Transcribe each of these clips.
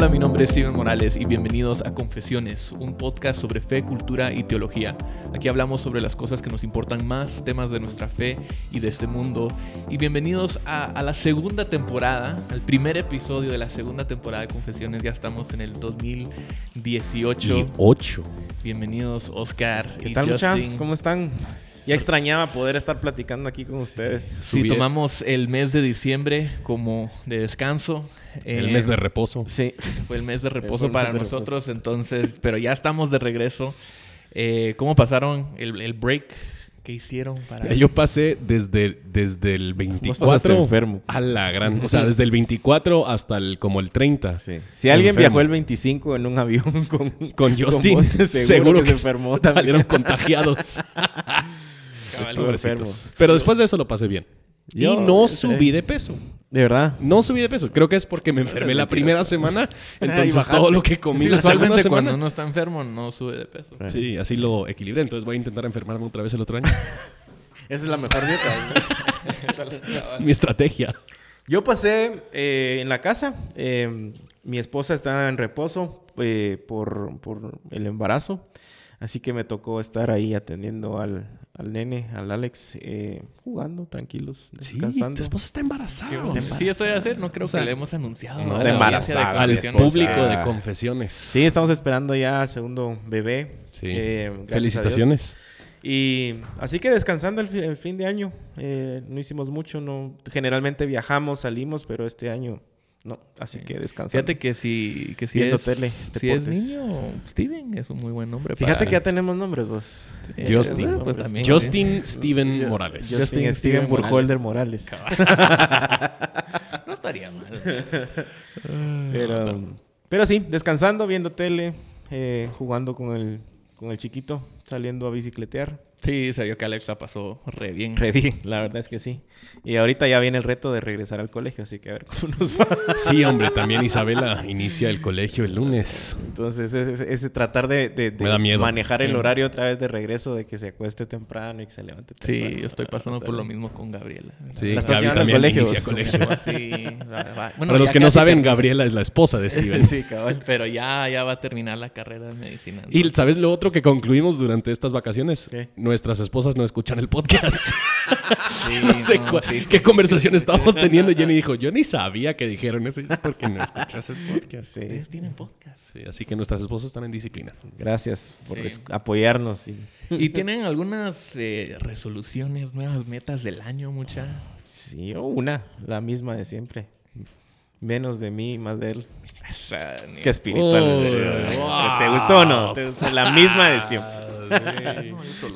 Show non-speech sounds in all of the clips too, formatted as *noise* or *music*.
Hola, mi nombre es Steven Morales y bienvenidos a Confesiones, un podcast sobre fe, cultura y teología. Aquí hablamos sobre las cosas que nos importan más, temas de nuestra fe y de este mundo. Y bienvenidos a, a la segunda temporada, al primer episodio de la segunda temporada de Confesiones. Ya estamos en el 2018. Y 8. Bienvenidos, Oscar ¿Qué y tal, mucha? Justin. ¿Cómo están? Ya extrañaba poder estar platicando aquí con ustedes. Sí, Subí- tomamos el mes de diciembre como de descanso. El Eh, mes de reposo. Sí. *laughs* Fue el mes de reposo mes para de nosotros, entonces, pero ya estamos de regreso. Eh, ¿Cómo pasaron el, el break que hicieron para... Yo pasé desde, desde el pasaste 24 enfermo. a la gran. O sea, *laughs* desde el 24 hasta el como el 30. Sí. Si alguien Enfermo. viajó el 25 en un avión con, Con Justin, vos, seguro, que, se enfermó *laughs* también. salieron contagiados. Pero después de eso lo pasé bien. Yo, y no subí de peso. De verdad. No subí de peso. Creo que es porque me enfermé la primera semana. *laughs* *laughs* Entonces todo lo que comí la segunda usualmente cuando semana. uno está enfermo no sube de peso. Sí, así lo equilibré. Entonces voy a intentar enfermarme otra vez el otro año. *laughs* Esa es la mejor dieta. Mi estrategia. Yo pasé eh, en la casa. eh, mi esposa está en reposo eh, por, por el embarazo. Así que me tocó estar ahí atendiendo al, al nene, al Alex, eh, jugando tranquilos, descansando. tu esposa está embarazada. Sí, eso voy a hacer. No creo O sea, que le hemos anunciado. no está embarazada, Al público de confesiones. Sí, estamos esperando ya al segundo bebé. Sí. Eh, Felicitaciones. Y así que descansando el, el fin de año. Eh, no hicimos mucho, no. Generalmente viajamos, salimos, pero este año no. Así que descansando. Fíjate que si, que si Viendo es, tele, si es niño, Steven es un muy buen nombre. Fíjate para- que ya tenemos nombres, vos. Eh, Justin. pues también, Justin Steven Morales. Justin, Justin Steven Steven Burkholder Morales. ¿eh? *laughs* No estaría mal. Pero, pero sí, descansando, viendo tele, eh, jugando con el, con el chiquito, saliendo a bicicletear. Sí, se vio que Alex la pasó re bien. Re bien, la verdad es que sí. Y ahorita ya viene el reto de regresar al colegio, así que a ver cómo nos va. *laughs* Sí, hombre, también Isabela inicia el colegio el lunes. Entonces, ese, ese- tratar de, de- de manejar el Sí. horario otra vez de regreso, de que se acueste temprano y que se levante temprano. Sí, yo estoy pasando por lo mismo con Gabriela. Sí, La al también colegio, inicia colegio. *laughs* Sí, bueno, Para los que no saben, termina. Gabriela es la esposa de Steven. *laughs* Sí, cabal. Pero ya, ya va a terminar la carrera de medicina. Y ¿sabes lo otro que concluimos durante estas vacaciones? ¿Qué? Nuestras esposas no escuchan el podcast. *laughs* Sí, *laughs* no sé no, cuál- sí. qué conversación estábamos teniendo. Jenny dijo, yo ni sabía que dijeron eso. Porque no escuchas el podcast. Sí. Ustedes tienen podcast. Sí, así que nuestras esposas están en disciplina. Gracias por apoyarnos. y- ¿Y *laughs* tienen algunas eh, resoluciones, nuevas metas del año, mucha? Sí, o una, la misma de siempre. Menos de mí, más de él. *laughs* Ni- Qué espiritual. ¿Te- wow. ¿Te gustó o no? ¿Te gustó? La misma de *laughs* siempre.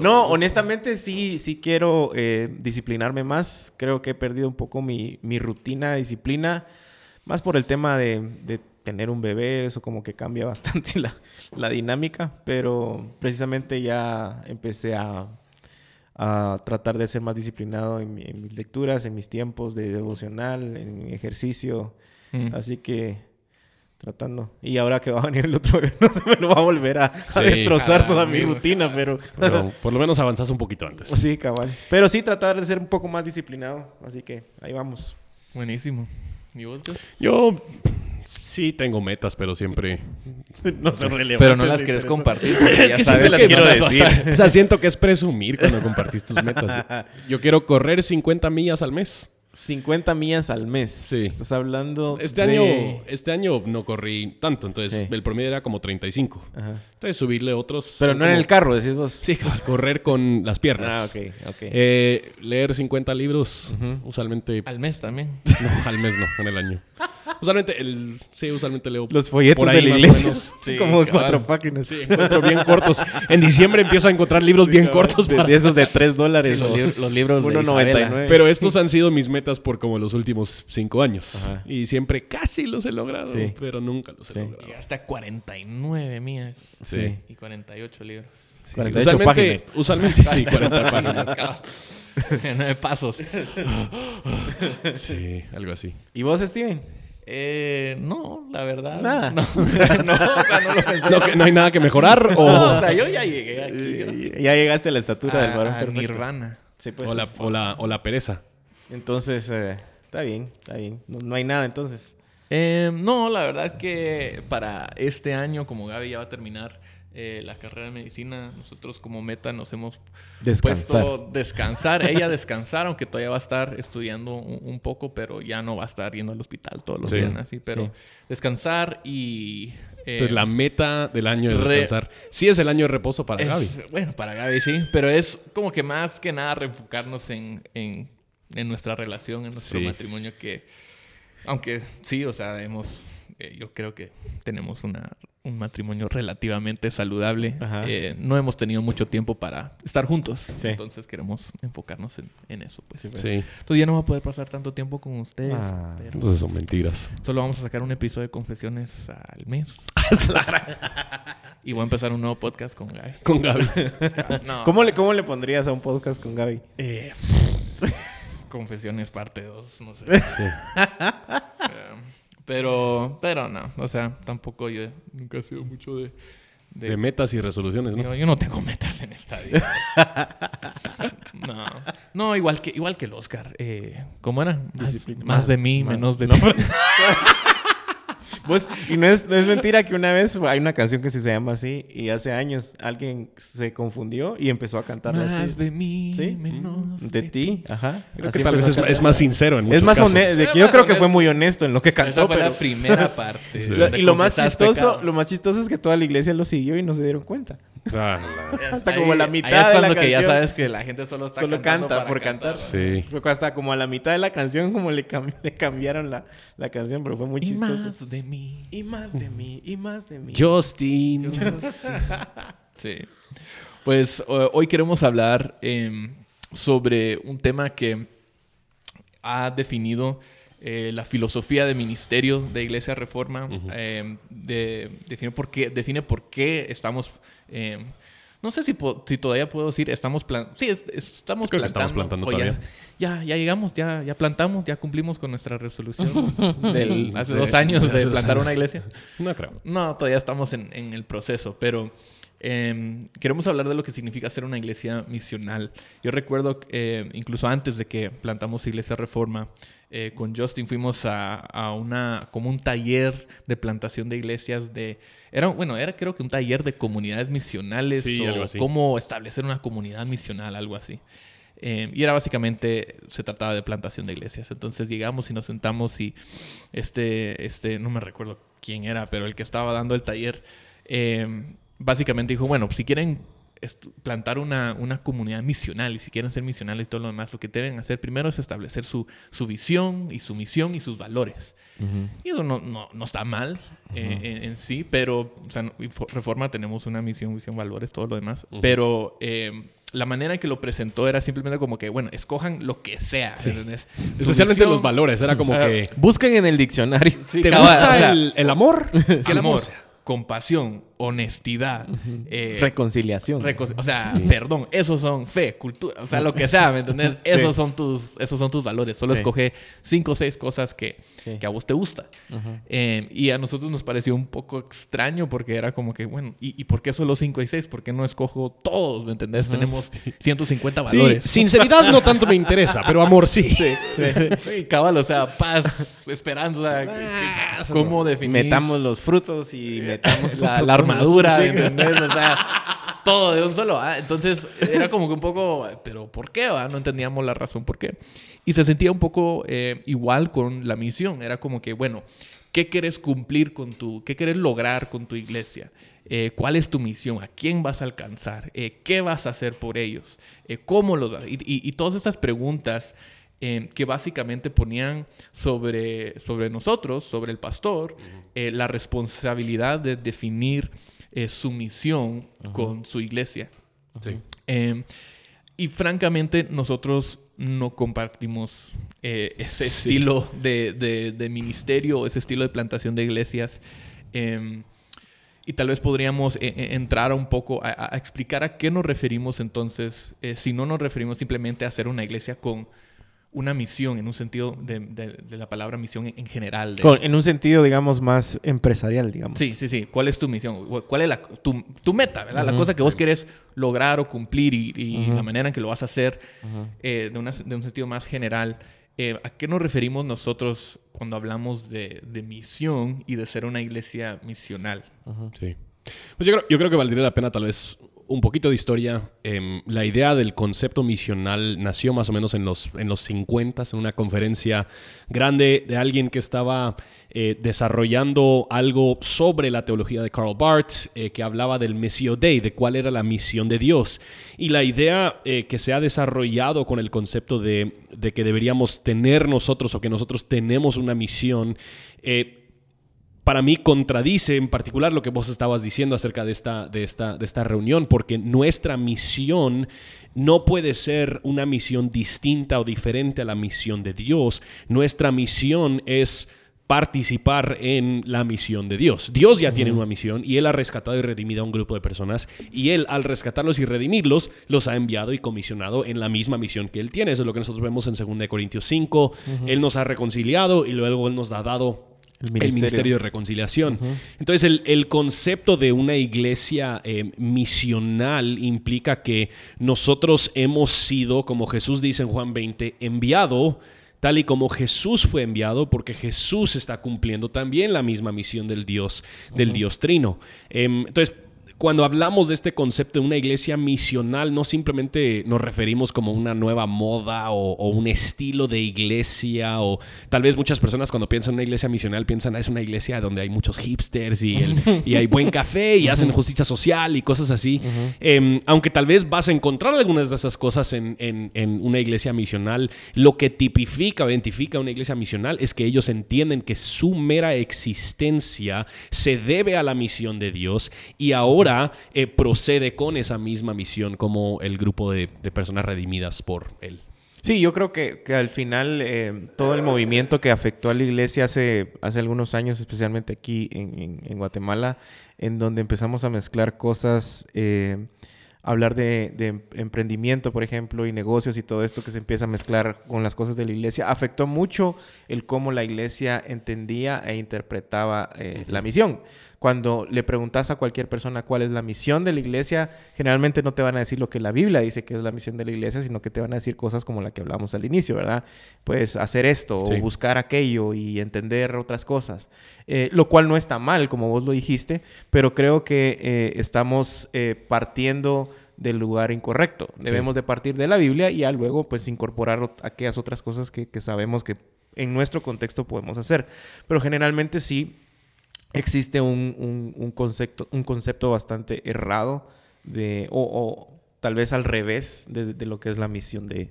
No, honestamente sí, sí quiero eh, disciplinarme más. Creo que he perdido un poco mi, mi rutina disciplina. Más por el tema de, de tener un bebé, eso como que cambia *laughs* bastante la, la dinámica. Pero precisamente ya empecé a, a tratar de ser más disciplinado en, mi- en mis lecturas, en mis tiempos de devocional, en mi ejercicio. Mm. Así que tratando. Y ahora que va a venir el otro *laughs* bebé, no se me lo va a volver a, a Sí. destrozar toda mi rutina, pero... *laughs* Pero *laughs* por lo menos avanzas un poquito antes. Sí, cabal. Pero sí, tratar de ser un poco más disciplinado. Así que ahí vamos. Buenísimo. ¿Y vos? Yo sí tengo metas, pero siempre... no son relevantes. Pero no las quieres compartir. porque Es ya que sí sabes se las que quiero no las vas a- decir. O sea, siento que es presumir cuando compartís tus metas. Yo quiero correr 50 millas al mes. 50 millas al mes. Sí. Estás hablando Este de- año este año no corrí tanto, entonces Sí. el promedio era como 35. Ajá. Entonces subirle otros... Pero no en el carro, decís vos. Sí, *laughs* correr con las piernas. Ah, ok, ok. Eh, leer 50 libros, usualmente... Al mes también. *laughs* No, al mes no, en el año. *laughs* Usualmente, el, sí, usualmente leo... Los folletos de la iglesia. Sí, como de cabal. cuatro páginas. Sí, encuentro bien cortos. En diciembre empiezo a encontrar libros bien Cabal. cortos. De, para- de esos de 3 dólares. los, los libros de 1.99. Isabela. Pero estos han sido mis metas por como los últimos cinco años. Ajá. Y siempre casi los he logrado, Sí. pero nunca los he Sí. logrado. Llegaste a 49 mías. Sí. Y 48 libros. 48 usualmente, páginas. usualmente sí, *laughs* 40 páginas. *laughs* Nueve pasos. *laughs* Sí, algo así. ¿Y vos, Steven? Eh, no, la verdad. Nada. No, *laughs* no, o sea, no lo *laughs* pensé. No, que no hay nada que mejorar No, o, o sea, yo ya llegué aquí. Eh, Ya llegaste a la estatura del varón a, a. Nirvana. Sí, pues. o, la, o, la, o la pereza. Entonces, eh, está bien, está bien. No, no hay nada entonces. Eh, no, la verdad que para este año, como Gaby ya va a terminar eh, la carrera de medicina, nosotros como meta nos hemos Descansar. puesto descansar. Ella descansar, aunque todavía va a estar estudiando un, un poco, pero ya no va a estar yendo al hospital todos los Sí. días, así. Pero Sí. descansar y... eh, Entonces, la meta del año es descansar. Sí es el año de reposo para es- Gaby. Bueno, para Gaby sí, pero es como que más que nada reenfocarnos en, en, en nuestra relación, en nuestro Sí. matrimonio, que aunque sí, o sea, hemos, eh, yo creo que tenemos una, un matrimonio relativamente saludable. Ajá. Eh, no hemos tenido mucho tiempo para estar juntos, Sí. entonces queremos enfocarnos en, en eso. Pues. Sí. Entonces ya no va a poder pasar tanto tiempo con ustedes. Ah. pero Entonces son mentiras. Solo vamos a sacar un episodio de confesiones al mes. *laughs* y voy a empezar un nuevo podcast con Gaby. Con Gaby. *laughs* No. ¿Cómo le, ¿Cómo le pondrías a un podcast con Gaby? Eh, *laughs* confesiones parte 2, no sé. Sí. Pero, pero no, o sea, tampoco yo nunca he sido mucho de... de- De metas y resoluciones, ¿no? yo, yo no tengo metas en esta vida. *laughs* no, no, igual que, igual que el Oscar. Eh, ¿Cómo era? Más, Disciplina. más de mí, más- menos de no. *laughs* *laughs* Pues, y no es, no es mentira que una vez hay una canción que sí se llama así y hace años alguien se confundió y empezó a cantarla Más así. de mí, ¿Sí? menos De ti, ajá. Creo Así que tal vez empezó es, más sincero en muchos Es más casos. Yo creo que fue muy honesto en lo que Esa cantó, fue pero... la primera *laughs* parte. Sí. Y lo más chistoso, pecado. lo más chistoso es que toda la iglesia lo siguió y no se dieron cuenta. Ah, *laughs* Hasta Ahí- como la ahí mitad de la que ya canción. sabes que la gente solo está Solo canta para por cantar. Sí. Hasta como a la mitad de la canción como le, cam- le cambiaron la, la canción, pero fue muy Y chistoso. más de mí. Y más de mí, y más de mí. Justin. *laughs* Sí. Pues eh, hoy queremos hablar em, sobre un tema que ha definido eh, la filosofía de ministerio de Iglesia Reforma. em, de- define, por qué, define por qué estamos... em, no sé si, si todavía puedo decir, estamos plan sí, es- es- estamos Creo plantando. estamos plantando o ya-. Ya, ya, llegamos, ya, ya plantamos, ya cumplimos con nuestra resolución *laughs* del, hace De- dos años de plantar una iglesia. No creo. No, todavía estamos en, en el proceso, pero eh, queremos hablar de lo que significa ser una iglesia misional. Yo recuerdo, eh, incluso antes de que plantamos Iglesia Reforma, eh, con Justin fuimos a, a una, como un taller de plantación de iglesias de... Era, bueno, era creo que un taller de comunidades misionales Sí, o algo así. cómo establecer una comunidad misional, algo así. Eh, y era básicamente, se trataba de plantación de iglesias. Entonces llegamos y nos sentamos y este, este, no me recuerdo quién era, pero el que estaba dando el taller, eh, básicamente dijo, bueno, si quieren plantar una, una comunidad misional y si quieren ser misionales y todo lo demás, lo que deben hacer primero es establecer su, su visión y su misión y sus valores. Y eso no, no, no está mal eh, en, en sí, pero o sea, Reforma tenemos una misión, visión, valores, todo lo demás. Pero eh, la manera en que lo presentó era simplemente como que, bueno, escojan lo que sea. Especialmente visión- los valores. Era como que... Busquen en el diccionario. Sí, ¿Te cabal, gusta o sea, el, el amor? *laughs* El amor, compasión, honestidad, eh, Reconciliación. Reco- o sea, perdón, esos son fe, cultura, o sea, lo que sea, ¿me entendés? Esos, son, tus, esos son tus valores. Solo Sí. escoge cinco o seis cosas que, Sí. que a vos te gusta. Eh, y a nosotros nos pareció un poco extraño porque era como que, bueno, ¿y, y por qué solo cinco y seis? ¿Por qué no escojo todos? ¿Me entendés? Tenemos 150 Sí, valores. sinceridad no tanto me interesa, pero amor sí. Sí, cabal, o sea, paz, esperanza, Ah, ¿cómo definir? Metamos los frutos y metamos *laughs* la, la armadura, Sí. ¿entendés? O sea, *laughs* todo de un solo. ¿ah? Entonces era como que un poco, pero ¿por qué? va? No entendíamos la razón por qué. Y se sentía un poco eh, igual con la misión. Era como que, bueno, ¿qué quieres cumplir con tu, qué quieres lograr con tu iglesia? Eh, ¿Cuál es tu misión? ¿A quién vas a alcanzar? Eh, ¿Qué vas a hacer por ellos? Eh, ¿Cómo los vas? Y, y- y todas estas preguntas eh, que básicamente ponían sobre, sobre nosotros, sobre el pastor, eh, la responsabilidad de definir eh, su misión con su iglesia. Sí. Eh, y francamente nosotros no compartimos eh, ese *laughs* Sí. estilo de, de- de ministerio, ese estilo de plantación de iglesias. Eh, y tal vez podríamos eh, entrar un poco a, a explicar a qué nos referimos entonces, eh, si no nos referimos simplemente a hacer una iglesia con una misión, en un sentido de, de- de la palabra misión en, en general. de- en un sentido, digamos, más empresarial, digamos. Sí, sí, sí. ¿Cuál es tu misión? ¿Cuál es la, tu, tu meta, verdad? La cosa que vos querés lograr o cumplir y, la manera en que lo vas a hacer eh, de, una- de un sentido más general. Eh, ¿A qué nos referimos nosotros cuando hablamos de, de misión y de ser una iglesia misional? Sí. Pues yo creo, yo creo que valdría la pena tal vez un poquito de historia. Em, la idea del concepto misional nació más o menos en los, en los 50 en una conferencia grande de alguien que estaba eh, desarrollando algo sobre la teología de Karl Barth, eh, que hablaba del Messio Dei, de cuál era la misión de Dios. Y la idea eh, que se ha desarrollado con el concepto de, de, que deberíamos tener nosotros o que nosotros tenemos una misión, para mí contradice en particular lo que vos estabas diciendo acerca de esta, de esta, de esta reunión, porque nuestra misión no puede ser una misión distinta o diferente a la misión de Dios. Nuestra misión es participar en la misión de Dios. Dios ya tiene una misión y Él ha rescatado y redimido a un grupo de personas y Él al rescatarlos y redimirlos los ha enviado y comisionado en la misma misión que Él tiene. Eso es lo que nosotros vemos en 2 Corintios 5. Él nos ha reconciliado y luego Él nos ha dado el ministerio, de reconciliación. Entonces, el, concepto de una iglesia eh, misional implica que nosotros hemos sido, como Jesús dice en Juan 20, enviado tal y como Jesús fue enviado, porque Jesús está cumpliendo también la misma misión del Dios, del Dios Trino. Em, entonces, cuando hablamos de este concepto de una iglesia misional, no simplemente nos referimos como una nueva moda o, un estilo de iglesia, o tal vez muchas personas cuando piensan en una iglesia misional piensan, ah, es una iglesia donde hay muchos hipsters y, *laughs* hay buen café y hacen justicia social y cosas así. Em, aunque tal vez vas a encontrar algunas de esas cosas en, en una iglesia misional, lo que tipifica o identifica una iglesia misional es que ellos entienden que su mera existencia se debe a la misión de Dios y ahora eh, procede con esa misma misión como el grupo de, personas redimidas por él. Sí, yo creo que, al final eh, todo el movimiento que afectó a la iglesia hace, hace algunos años, especialmente aquí en, Guatemala, en donde empezamos a mezclar cosas, eh, hablar de, de, emprendimiento, por ejemplo, y negocios y todo esto que se empieza a mezclar con las cosas de la iglesia, afectó mucho el cómo la iglesia entendía e interpretaba la misión cuando le preguntas a cualquier persona cuál es la misión de la iglesia, generalmente no te van a decir lo que la Biblia dice que es la misión de la iglesia, sino que te van a decir cosas como la que hablamos al inicio, ¿verdad? Pues hacer esto o buscar aquello y entender otras cosas, eh, lo cual no está mal, como vos lo dijiste, pero creo que eh, estamos eh, partiendo del lugar incorrecto. Debemos de partir de la Biblia y ya luego pues incorporar aquellas otras cosas que, que sabemos que en nuestro contexto podemos hacer. Pero generalmente sí existe un, concepto, un concepto bastante errado de, o, tal vez al revés de, lo que es la misión de,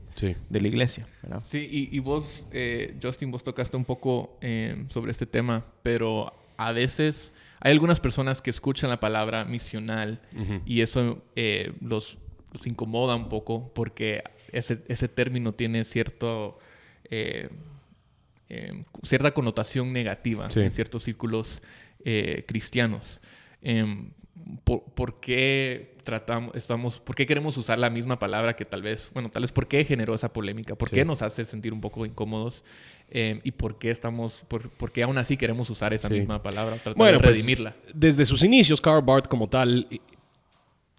de la iglesia. Sí, y, vos, eh, Justin, vos tocaste un poco eh, sobre este tema, pero a veces hay algunas personas que escuchan la palabra misional y eso eh, los, los, incomoda un poco porque ese, ese término tiene cierto... cierta connotación negativa en ciertos círculos eh, cristianos. Em, por, qué tratamos, estamos, por qué queremos usar la misma palabra que tal vez, bueno, tal vez por qué generó esa polémica, por qué nos hace sentir un poco incómodos em, y por qué estamos, por, qué aún así queremos usar esa misma palabra, tratar bueno, de pues, redimirla. desde sus inicios, Karl Barth como tal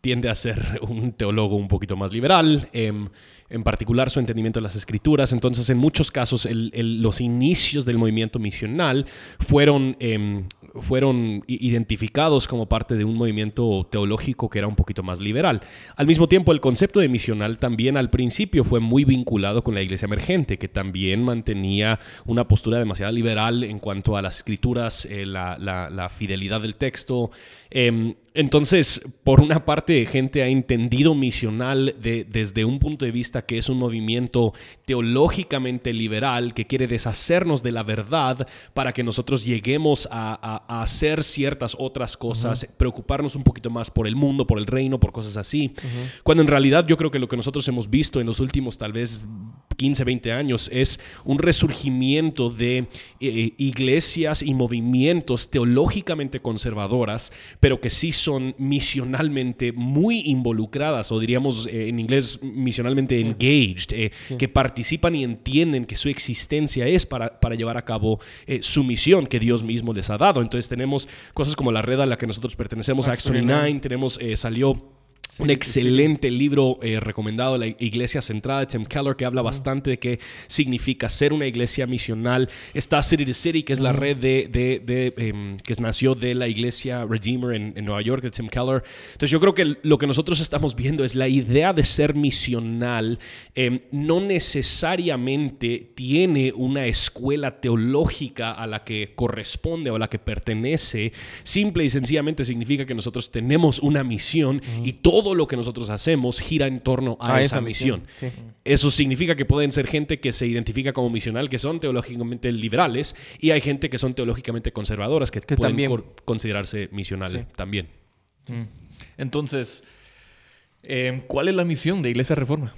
tiende a ser *laughs* un teólogo un poquito más liberal. Em, en particular su entendimiento de las escrituras. Entonces, en muchos casos, los inicios del movimiento misional fueron, em, fueron identificados como parte de un movimiento teológico que era un poquito más liberal. Al mismo tiempo, el concepto de misional también al principio fue muy vinculado con la iglesia emergente, que también mantenía una postura demasiado liberal en cuanto a las escrituras, eh, la, fidelidad del texto. Em, entonces, por una parte, gente ha entendido misional desde un punto de vista que es un movimiento teológicamente liberal que quiere deshacernos de la verdad para que nosotros lleguemos a, hacer ciertas otras cosas, preocuparnos un poquito más por el mundo, por el reino, por cosas así. Cuando en realidad yo creo que lo que nosotros hemos visto en los últimos tal vez 15, 20 años es un resurgimiento de eh, iglesias y movimientos teológicamente conservadoras, pero que sí son misionalmente muy involucradas, o diríamos eh, en inglés misionalmente engaged, eh, que participan y entienden que su existencia es para, para llevar a cabo su misión que Dios mismo les ha dado. Entonces tenemos cosas como la red a la que nosotros pertenecemos, Acts 29, tenemos, salió un excelente libro eh, recomendado, La Iglesia Centrada de Tim Keller, que habla bastante de qué significa ser una iglesia misional. Está City to City, que es la red de, de, em, que nació de la iglesia Redeemer en, Nueva York de Tim Keller. Entonces yo creo que lo que nosotros estamos viendo es la idea de ser misional em, no necesariamente tiene una escuela teológica a la que corresponde o a la que pertenece. Simple y sencillamente significa que nosotros tenemos una misión y todo todo lo que nosotros hacemos gira en torno a, esa, misión. Eso significa que pueden ser gente que se identifica como misional, que son teológicamente liberales, y hay gente que son teológicamente conservadoras, que, pueden considerarse misionales también. Mm. Entonces, em, ¿cuál es la misión de Iglesia Reforma?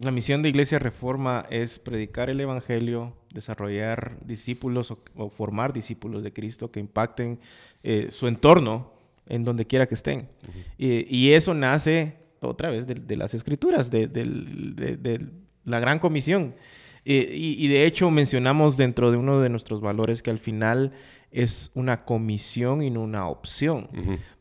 La misión de Iglesia Reforma es predicar el Evangelio, desarrollar discípulos o, formar discípulos de Cristo que impacten eh, su entorno en donde quiera que estén. y, eso nace otra vez de, las escrituras, de, la gran comisión. y, de hecho mencionamos dentro de uno de nuestros valores que al final es una comisión y no una opción.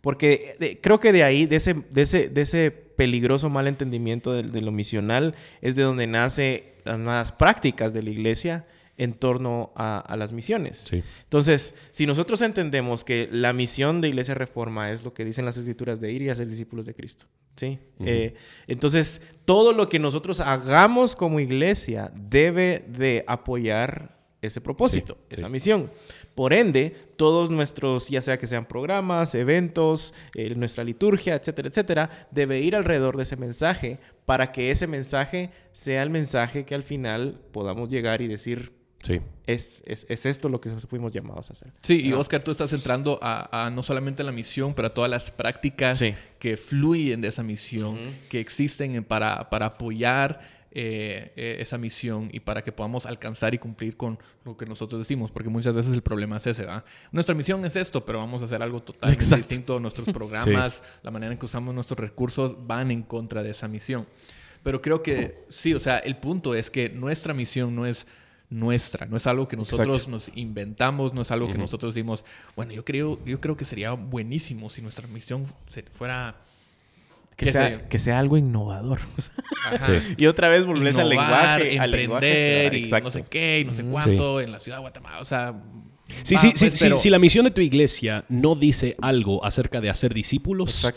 Porque creo que de ahí, de ese, de ese, de ese peligroso malentendimiento de, lo misional, es de donde nace las prácticas de la iglesia en torno a, las misiones. Entonces, si nosotros entendemos que la misión de Iglesia Reforma es lo que dicen las escrituras de ir y hacer discípulos de Cristo, ¿sí? Eh, entonces, todo lo que nosotros hagamos como iglesia debe de apoyar ese propósito, esa misión. Por ende, todos nuestros, ya sea que sean programas, eventos, eh, nuestra liturgia, etcétera, etcétera, debe ir alrededor de ese mensaje para que ese mensaje sea el mensaje que al final podamos llegar y decir, Sí. Es, es, esto lo que fuimos llamados a hacer. Sí, y Oscar, tú estás entrando a, no solamente la misión, pero a todas las prácticas que fluyen de esa misión, que existen para, para apoyar eh, eh, esa misión y para que podamos alcanzar y cumplir con lo que nosotros decimos, porque muchas veces el problema es ese, ¿verdad? Nuestra misión es esto, pero vamos a hacer algo totalmente distinto. Nuestros *laughs* programas, la manera en que usamos nuestros recursos van en contra de esa misión. Pero creo que sí, o sea, el punto es que nuestra misión no es nuestra, no es algo que nosotros nos inventamos, no es algo que nosotros dimos, bueno, yo creo, yo creo que sería buenísimo si nuestra misión fuera... Que sea, que sea, algo innovador. *laughs* Y otra vez volvés al lenguaje. Emprender y no sé qué y no sé cuánto en la ciudad de Guatemala. O sea, Sí, sí, sí, pues, si la misión de tu iglesia no dice algo acerca de hacer discípulos,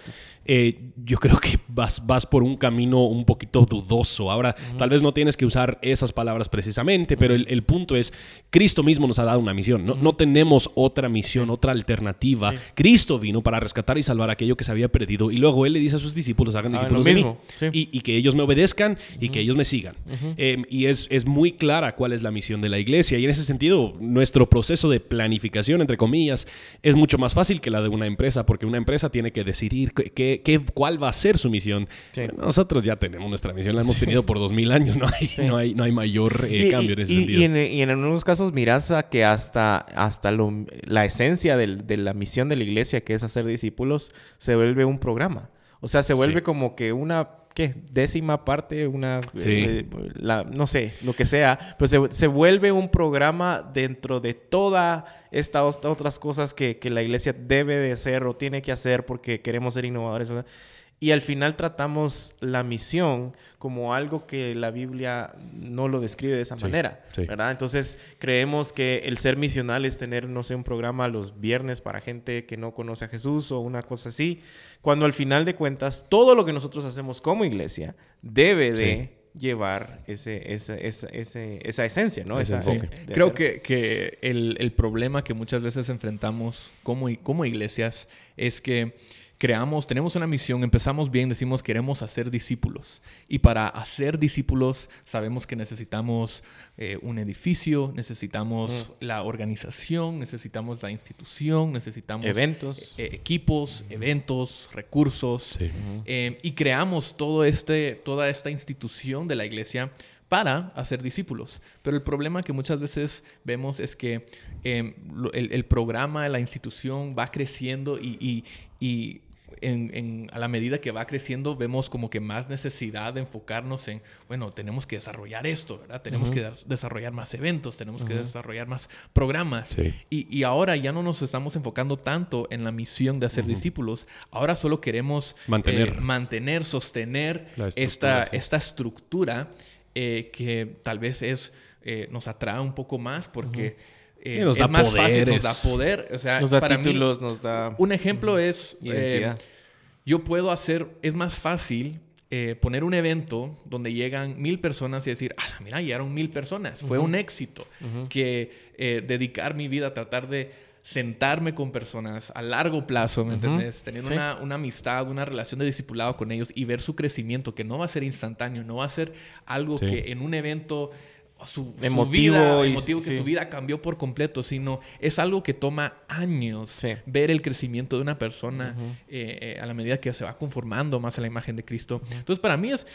eh, yo creo que vas, vas por un camino un poquito dudoso. Ahora, tal vez no tienes que usar esas palabras precisamente, pero el, punto es, Cristo mismo nos ha dado una misión. No, no tenemos otra misión, otra alternativa. Cristo vino para rescatar y salvar aquello que se había perdido y luego Él le dice a sus discípulos, hagan ah, discípulos de mí. Y, que ellos me obedezcan y que ellos me sigan. Em, y es, es muy clara cuál es la misión de la iglesia. Y en ese sentido, nuestro proceso de planificación, entre comillas, es mucho más fácil que la de una empresa, porque una empresa tiene que decidir qué qué, cuál va a ser su misión. Nosotros ya tenemos nuestra misión, la hemos tenido por dos mil años, no hay, no hay, no hay mayor eh, cambio en ese sentido. Y en, y en, algunos casos miras a que hasta, hasta la esencia de la misión de la iglesia, que es hacer discípulos, se vuelve un programa. O sea, se vuelve como que una ¿qué? Décima parte, una, eh, la, no sé, lo que sea, pues se, se, vuelve un programa dentro de todas estas otras cosas que, que, la iglesia debe de hacer o tiene que hacer porque queremos ser innovadores. Y al final tratamos la misión como algo que la Biblia no lo describe de esa manera, ¿verdad? Entonces creemos que el ser misional es tener, no sé, un programa los viernes para gente que no conoce a Jesús o una cosa así, cuando al final de cuentas todo lo que nosotros hacemos como iglesia debe de llevar ese, esa, esa esencia, ¿no? Esa, Creo que, que el, el, problema que muchas veces enfrentamos como, como iglesias es que creamos, tenemos una misión, empezamos bien, decimos queremos hacer discípulos. Y para hacer discípulos sabemos que necesitamos eh, un edificio, necesitamos la organización, necesitamos la institución, necesitamos eventos, eh, equipos, eventos, recursos. Eh, y creamos todo este, toda esta institución de la iglesia para hacer discípulos. Pero el problema que muchas veces vemos es que em, el, programa, la institución va creciendo y, en, a la medida que va creciendo vemos como que más necesidad de enfocarnos en, bueno, tenemos que desarrollar esto, ¿verdad? Tenemos que desarrollar más eventos, tenemos que desarrollar más programas. Y, ahora ya no nos estamos enfocando tanto en la misión de hacer discípulos, ahora solo queremos mantener, eh, mantener sostener esta, esta estructura eh, que tal vez es, eh, nos atrae un poco más porque... es más fácil, nos da poder. O sea, nos da títulos, nos da. Un ejemplo es. yo puedo hacer. Es más fácil poner un evento donde llegan mil personas y decir, ah, mira, llegaron mil personas. Fue un éxito. Que dedicar mi vida a tratar de sentarme con personas a largo plazo, ¿me entiendes? Tener una, amistad, una relación de discipulado con ellos y ver su crecimiento, que no va a ser instantáneo, no va a ser algo que en un evento su, emotivo, vida, emotivo que su vida cambió por completo, sino es algo que toma años ver el crecimiento de una persona eh, eh, a la medida que se va conformando más a la imagen de Cristo. Entonces, para mí es,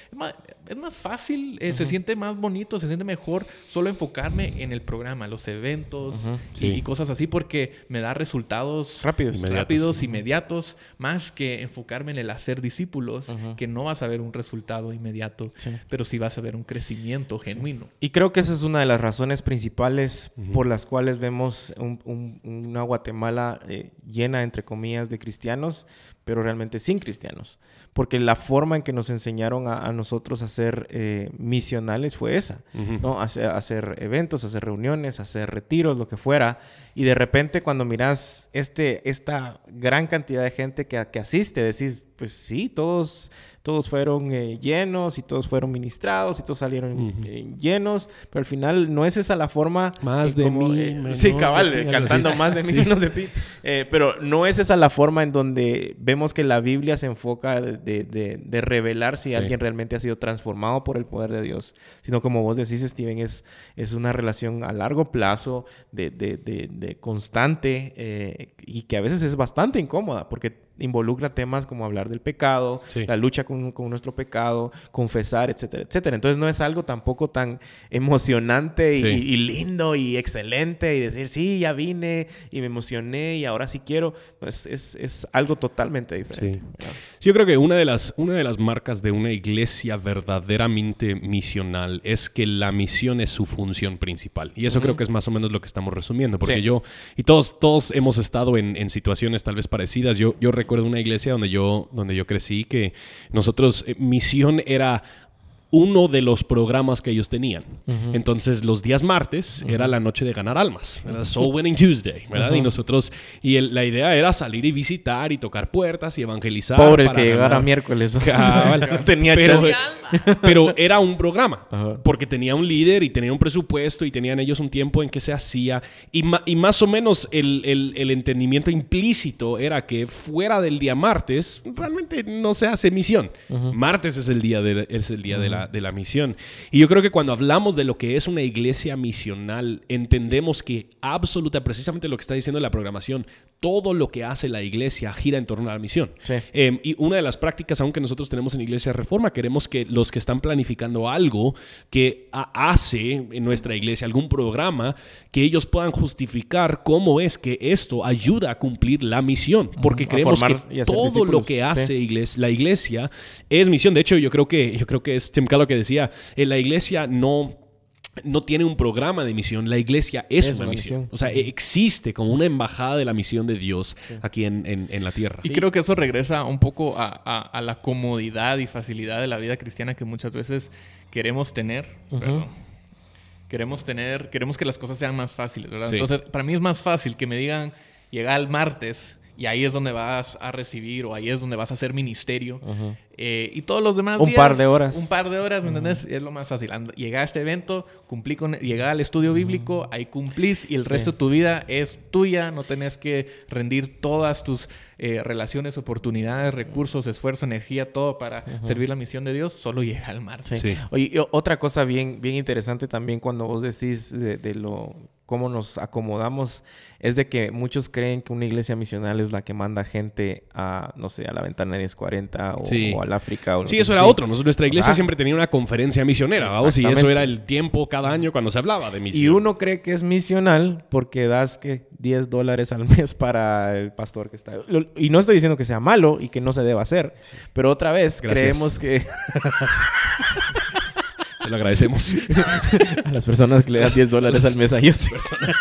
es, más, fácil, eh, se siente más bonito, se siente mejor solo enfocarme en el programa, los eventos y, cosas así, porque me da resultados rápidos, inmediatos, rápidos, inmediatos más que enfocarme en el hacer discípulos, que no vas a ver un resultado inmediato, pero sí vas a ver un crecimiento genuino. Y creo que esa es una de las razones principales por las cuales vemos una Guatemala eh, llena, entre comillas, de cristianos, pero realmente sin cristianos. Porque la forma en que nos enseñaron a, nosotros a ser eh, misionales fue esa, ¿no? hacer, eventos, hacer reuniones, hacer retiros, lo que fuera. Y de repente cuando miras este, esta gran cantidad de gente que, que asiste, decís, pues sí, todos todos fueron eh, llenos y todos fueron ministrados y todos salieron eh, llenos, pero al final no es esa la forma... Más de mí. Eh, sí, cabal, cantando más de mí, menos de ti. pero no es esa la forma en donde vemos que la Biblia se enfoca de, de, revelar si alguien realmente ha sido transformado por el poder de Dios, sino como vos decís, Steven, es, es una relación a largo plazo, de, constante y que a veces es bastante incómoda porque involucra temas como hablar del pecado, la lucha con, nuestro pecado, confesar, etcétera, etcétera. Entonces no es algo tampoco tan emocionante y, lindo y excelente y decir, sí, ya vine y me emocioné y ahora sí quiero. Pues es, es algo totalmente diferente. Yo creo que una de, las, una de las marcas de una iglesia verdaderamente misional es que la misión es su función principal. Y eso creo que es más o menos lo que estamos resumiendo. Porque yo, y todos, todos hemos estado en, en situaciones tal vez parecidas. Yo, yo recuerdo recuerdo una iglesia donde yo, donde yo crecí que nosotros, eh, misión era uno de los programas que ellos tenían. Entonces, los días martes era la noche de ganar almas, Soul Winning Tuesday, ¿verdad? Y nosotros, y la idea era salir y visitar y tocar puertas y evangelizar. Pobre el que llegara miércoles. no *laughs* *laughs* tenía pero, *laughs* pero era un programa, porque tenía un líder y tenía un presupuesto y tenían ellos un tiempo en que se hacía. Y, y más o menos el, el, entendimiento implícito era que fuera del día martes, realmente no se hace misión. Martes es el día de, es el día de la de la misión. Y yo creo que cuando hablamos de lo que es una iglesia misional, entendemos que absoluta, precisamente lo que está diciendo la programación, todo lo que hace la iglesia gira en torno a la misión. Em, y una de las prácticas, aunque nosotros tenemos en Iglesia Reforma, queremos que los que están planificando algo que hace en nuestra iglesia, algún programa, que ellos puedan justificar cómo es que esto ayuda a cumplir la misión. Porque creemos que todo lo que hace la iglesia es misión. De hecho, yo creo que, yo creo que es Tim lo que decía, en la iglesia no no tiene un programa de misión, la iglesia es, una misión. O sea, existe como una embajada de la misión de Dios aquí en, la tierra. Y creo que eso regresa un poco a, la comodidad y facilidad de la vida cristiana que muchas veces queremos tener. Queremos tener, queremos que las cosas sean más fáciles, Entonces, para mí es más fácil que me digan, llega el martes y ahí es donde vas a recibir o ahí es donde vas a hacer ministerio. Eh, y todos los demás un par de horas. Un par de horas, ¿me entendés? Es lo más fácil. Llegar a este evento, cumplí con... Llegar al estudio bíblico, ahí cumplís y el resto de tu vida es tuya. No tenés que rendir todas tus eh, relaciones, oportunidades, recursos, esfuerzo, energía, todo para servir la misión de Dios. Solo llega al mar. Oye, otra cosa bien, bien interesante también cuando vos decís de, lo cómo nos acomodamos es de que muchos creen que una iglesia misional es la que manda gente a, no sé, a la ventana 1040 o, Sí. o al África. O Sí, eso era otro. Nuestra iglesia sea, siempre tenía una conferencia misionera, vamos, y eso era el tiempo cada año cuando se hablaba de misión. Y uno cree que es misional porque das que 10 dólares al *laughs* mes para el pastor que está. Y no estoy diciendo que sea malo y que no se deba hacer, pero otra vez Gracias. creemos que *laughs* lo agradecemos. *laughs* a las personas que le dan 10 dólares al mes a ellos. *laughs* Personas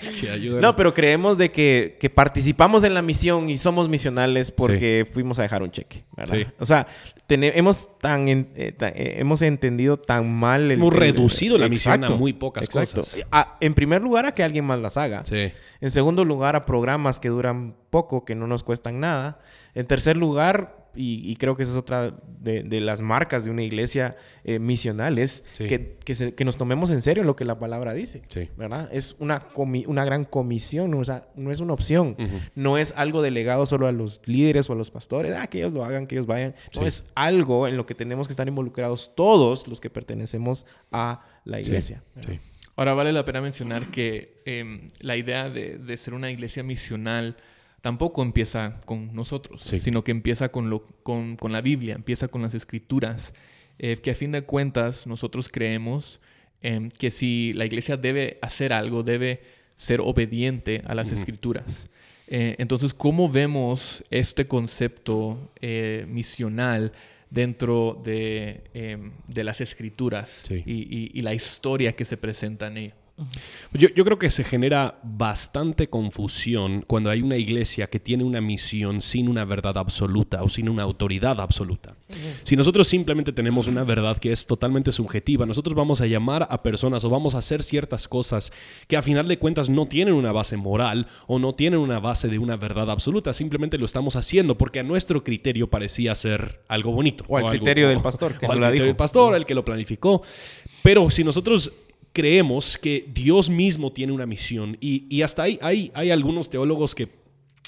que, que ayudan. No, pero creemos de que, que participamos en la misión y somos misionales porque fuimos a dejar un cheque, ¿verdad? Sí. O sea, tene- hemos, tan eh, eh, hemos entendido tan mal el... Hemos el- reducido la misión a muy pocas exacto. cosas. A- en primer lugar, a que alguien más las haga. Sí. En segundo lugar, a programas que duran poco, que no nos cuestan nada. En tercer lugar, y, y creo que esa es otra de, de las marcas de una iglesia eh, misional, es Sí. que, que se- que nos tomemos en serio lo que la palabra dice. Sí. ¿Verdad? Es una, comi- una gran comisión, no, o sea, no es una opción. No es algo delegado solo a los líderes o a los pastores, ah, que ellos lo hagan, que ellos vayan. No, Sí. es algo en lo que tenemos que estar involucrados todos los que pertenecemos a la iglesia. Sí. Ahora vale la pena mencionar que em, la idea de, de ser una iglesia misional tampoco empieza con nosotros, Sí. sino que empieza con, lo, con, con la Biblia, empieza con las escrituras, eh, que a fin de cuentas nosotros creemos em, que si la iglesia debe hacer algo, debe ser obediente a las escrituras. Eh, entonces, ¿cómo vemos este concepto eh, misional dentro de, em, de las escrituras Sí. y, y- y la historia que se presenta en ello? Yo, yo creo que se genera bastante confusión cuando hay una iglesia que tiene una misión sin una verdad absoluta o sin una autoridad absoluta. Si nosotros simplemente tenemos una verdad que es totalmente subjetiva, nosotros vamos a llamar a personas o vamos a hacer ciertas cosas que a final de cuentas no tienen una base moral o no tienen una base de una verdad absoluta, simplemente lo estamos haciendo porque a nuestro criterio parecía ser algo bonito. O al criterio del *laughs* pastor, que o no al criterio dijo. del pastor, el que lo planificó. Pero si nosotros creemos que Dios mismo tiene una misión y, y hasta ahí hay, hay algunos teólogos que...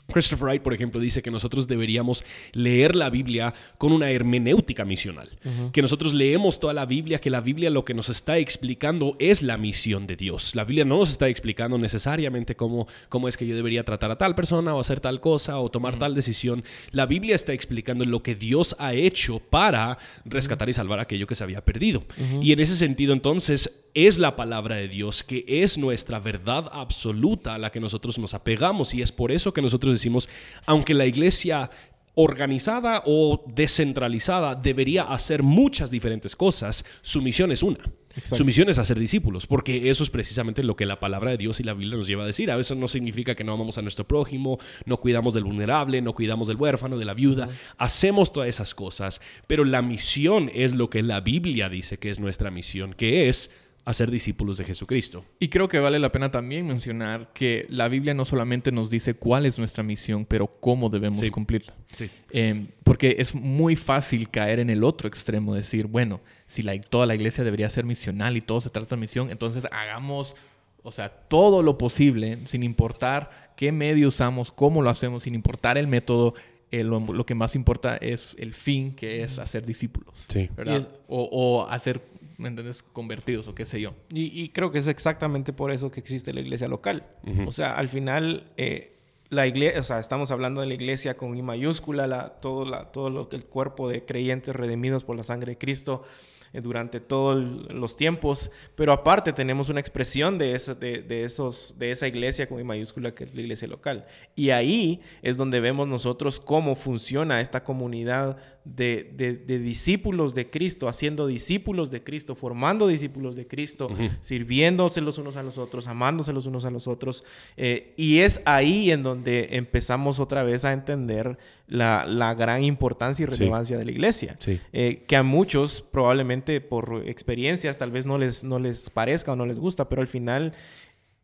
Christopher Wright, por ejemplo, dice que nosotros deberíamos leer la Biblia con una hermenéutica misional. Que nosotros leemos toda la Biblia, que la Biblia lo que nos está explicando es la misión de Dios. La Biblia no nos está explicando necesariamente cómo, cómo es que yo debería tratar a tal persona o hacer tal cosa o tomar tal decisión. La Biblia está explicando lo que Dios ha hecho para rescatar y salvar aquello que se había perdido. Y en ese sentido, entonces, es la palabra de Dios, que es nuestra verdad absoluta a la que nosotros nos apegamos. Y es por eso que nosotros decimos, aunque la iglesia organizada o descentralizada debería hacer muchas diferentes cosas, su misión es una. Exacto. Su misión es hacer discípulos, porque eso es precisamente lo que la palabra de Dios y la Biblia nos lleva a decir. A veces no significa que no amamos a nuestro prójimo, no cuidamos del vulnerable, no cuidamos del huérfano, de la viuda. Hacemos todas esas cosas, pero la misión es lo que la Biblia dice que es nuestra misión, que es hacer discípulos de Jesucristo. Y creo que vale la pena también mencionar que la Biblia no solamente nos dice cuál es nuestra misión, pero cómo debemos Sí. cumplirla. Sí. Eh, porque es muy fácil caer en el otro extremo, decir, bueno, si la- toda la iglesia debería ser misional y todo se trata de misión, entonces hagamos, o sea, todo lo posible, sin importar qué medio usamos, cómo lo hacemos, sin importar el método. eh, lo, lo que más importa es el fin, que es hacer discípulos. Sí. ¿verdad? Y es- O, o hacer, ¿me entiendes? Convertidos o qué sé yo. Y, y creo que es exactamente por eso que existe la iglesia local. O sea, al final, eh, la iglesia, o sea, estamos hablando de la iglesia con I mayúscula, la, todo, la, todo lo que el cuerpo de creyentes redimidos por la sangre de Cristo eh, durante todos los tiempos. Pero aparte tenemos una expresión de, esa- de, de esos, de esa iglesia con I mayúscula que es la iglesia local. Y ahí es donde vemos nosotros cómo funciona esta comunidad de, de- de discípulos de Cristo, haciendo discípulos de Cristo, formando discípulos de Cristo, sirviéndose los unos a los otros, amándose los unos a los otros. Eh, y es ahí en donde empezamos otra vez a entender la, la gran importancia y Sí. relevancia de la iglesia. Sí. Eh, que a muchos probablemente por experiencias tal vez no les, no les parezca o no les gusta, pero al final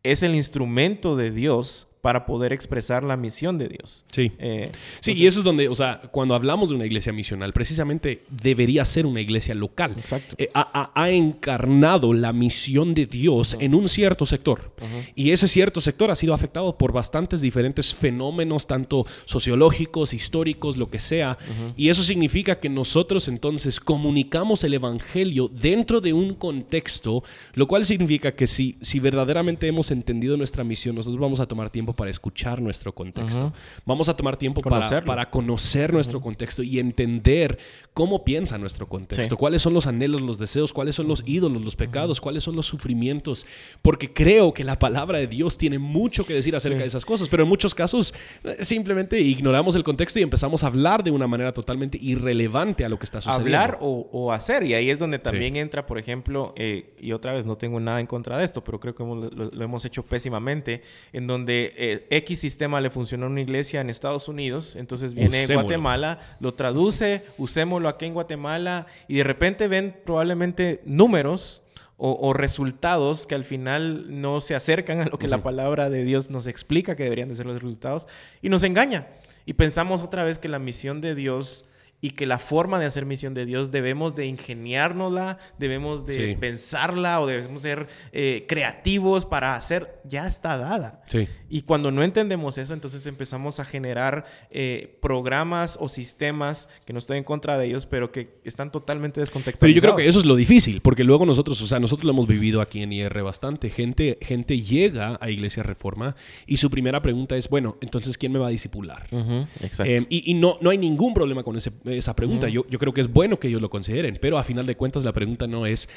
es el instrumento de Dios para poder expresar la misión de Dios. Sí. Eh, sí, y eso es donde, o sea, cuando hablamos de una iglesia misional, precisamente debería ser una iglesia local. Exacto. Eh, ha, encarnado la misión de Dios en un cierto sector. Y ese cierto sector ha sido afectado por bastantes diferentes fenómenos, tanto sociológicos, históricos, lo que sea. Y eso significa que nosotros entonces comunicamos el Evangelio dentro de un contexto, lo cual significa que si, si verdaderamente hemos entendido nuestra misión, nosotros vamos a tomar tiempo para escuchar nuestro contexto. Vamos a tomar tiempo para, para conocer nuestro contexto y entender cómo piensa nuestro contexto, Sí. cuáles son los anhelos, los deseos, cuáles son los ídolos, los pecados, cuáles son los sufrimientos, porque creo que la palabra de Dios tiene mucho que decir acerca de esas cosas, pero en muchos casos eh, simplemente ignoramos el contexto y empezamos a hablar de una manera totalmente irrelevante a lo que está sucediendo. hablar o, o hacer. Y ahí es donde también entra, por ejemplo, eh, y otra vez no tengo nada en contra de esto, pero creo que lo hemos hecho pésimamente, en donde eh, X sistema le funcionó a una iglesia en Estados Unidos, entonces viene Usémoslo. Guatemala, lo traduce, usémoslo aquí en Guatemala, y de repente ven probablemente números. O, o resultados que al final no se acercan a lo que la palabra de Dios nos explica que deberían de ser los resultados y nos engaña. Y pensamos otra vez que la misión de Dios y que la forma de hacer misión de Dios debemos de ingeniárnosla, debemos de Sí. pensarla o debemos ser eh, creativos para hacer, ya está dada. Sí. Y cuando no entendemos eso, entonces empezamos a generar eh, programas o sistemas que no estoy en contra de ellos, pero que están totalmente Pero descontextualizados. yo creo que eso es lo difícil, porque luego nosotros, o sea, nosotros lo hemos vivido aquí en IR bastante. Gente, gente llega a Iglesia Reforma y su primera pregunta es, bueno, entonces, ¿quién me va a discipular? Ujú, Exacto. Eh, y y no, no hay ningún problema con ese- esa pregunta. yo, yo creo que es bueno que ellos lo consideren, pero a final de cuentas la pregunta no es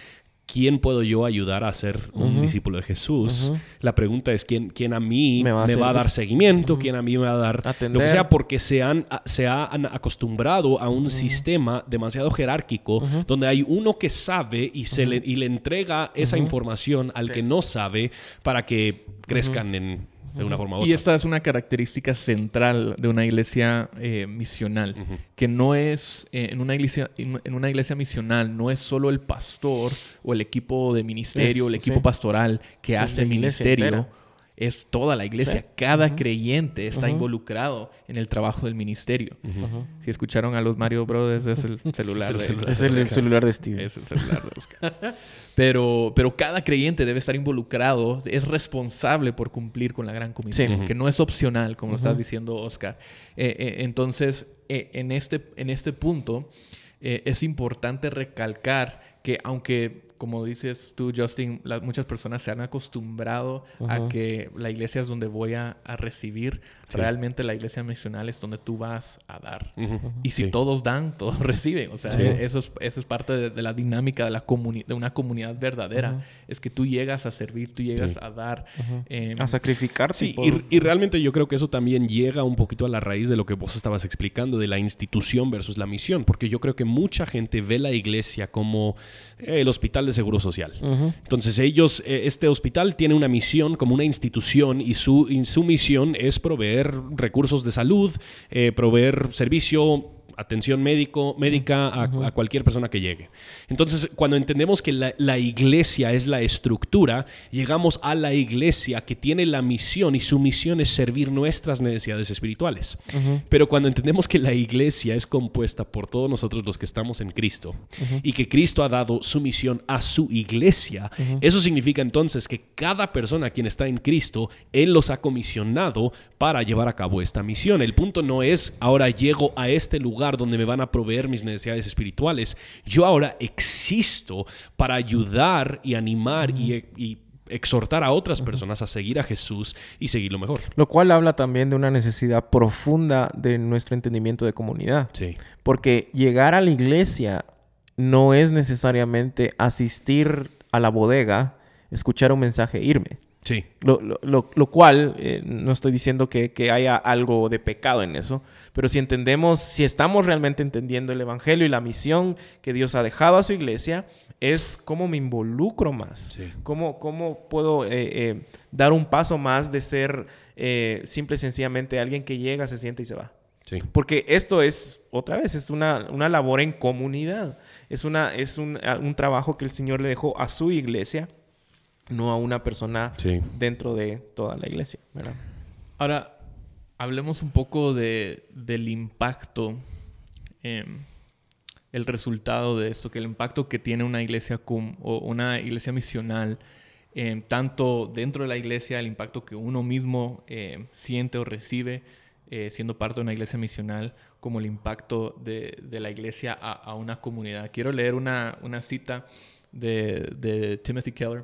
¿quién puedo yo ayudar a ser un discípulo de Jesús? La pregunta es ¿quién, quién a mí Me me va va, a dar seguimiento? ¿Quién a mí me va a dar lo Atender. que sea? Porque se han, se han acostumbrado a un sistema demasiado jerárquico donde hay uno que sabe y, se le, y le entrega esa información al que no sabe para que crezcan en, de una forma u otra. Y esta es una característica central de una iglesia eh, misional, que no es eh, en una iglesia en una iglesia misional no es solo el pastor o el equipo de ministerio, Es- el equipo sí. pastoral que Es hace ministerio. entera. Es toda la iglesia, Sí. cada creyente está involucrado en el trabajo del ministerio. Si escucharon a los Mario Brothers, es el *laughs* celular Es el de- celular. es el, de Oscar. celular de Steve. Es el celular de Oscar. Pero, pero cada creyente debe estar involucrado, es responsable por cumplir con la gran comisión, Sí. Que no es opcional, como estás diciendo, Oscar. Eh, eh, entonces, eh, en, este, en este punto, eh, es importante recalcar que aunque, como dices tú, Justin, las, muchas personas se han acostumbrado a que la iglesia es donde voy a, a recibir, Sí. realmente la iglesia misional es donde tú vas a dar. Y si Sí. todos dan, todos *laughs* reciben. O sea, Sí. eso, es, eso es parte de, de la dinámica de, la comuni- de una comunidad verdadera. Es que tú llegas a servir, tú llegas Sí. a dar. Em, A sacrificarte. Sí, por- y, y realmente yo creo que eso también llega un poquito a la raíz de lo que vos estabas explicando, de la institución versus la misión, porque yo creo que mucha gente ve la iglesia como eh, el hospital de seguro social. Entonces ellos, eh, este hospital tiene una misión como una institución y su, y su misión es proveer recursos de salud, eh, proveer servicio, atención médico, médica a, a cualquier persona que llegue. Entonces, cuando entendemos que la, la iglesia es la estructura, llegamos a la iglesia que tiene la misión y su misión es servir nuestras necesidades espirituales. Pero cuando entendemos que la iglesia es compuesta por todos nosotros los que estamos en Cristo y que Cristo ha dado su misión a su iglesia, eso significa entonces que cada persona quien está en Cristo, Él los ha comisionado para llevar a cabo esta misión. El punto no es ahora llego a este lugar donde me van a proveer mis necesidades espirituales. Yo ahora existo para ayudar y animar y, y exhortar a otras personas a seguir a Jesús y seguirlo mejor. Lo cual habla también de una necesidad profunda de nuestro entendimiento de comunidad. Sí. Porque llegar a la iglesia no es necesariamente asistir a la bodega, escuchar un mensaje e irme. Sí. Lo, lo- lo- lo cual, eh, no estoy diciendo que, que haya algo de pecado en eso, pero si entendemos, si estamos realmente entendiendo el Evangelio y la misión que Dios ha dejado a su iglesia, es cómo me involucro más, Sí. cómo, cómo puedo eh, eh, dar un paso más de ser eh, simple y sencillamente alguien que llega, se siente y se va. Sí. Porque esto es, otra vez, es una, una labor en comunidad. Es, una, es un, un trabajo que el Señor le dejó a su iglesia, no a una persona Sí. dentro de toda la iglesia. ¿verdad? Ahora, hablemos un poco de, del impacto, em, el resultado de esto, que el impacto que tiene una iglesia cum, o una iglesia misional, em, tanto dentro de la iglesia, el impacto que uno mismo em, siente o recibe eh, siendo parte de una iglesia misional, como el impacto de, de la iglesia a, a, una comunidad. Quiero leer una, una cita de, de Timothy Keller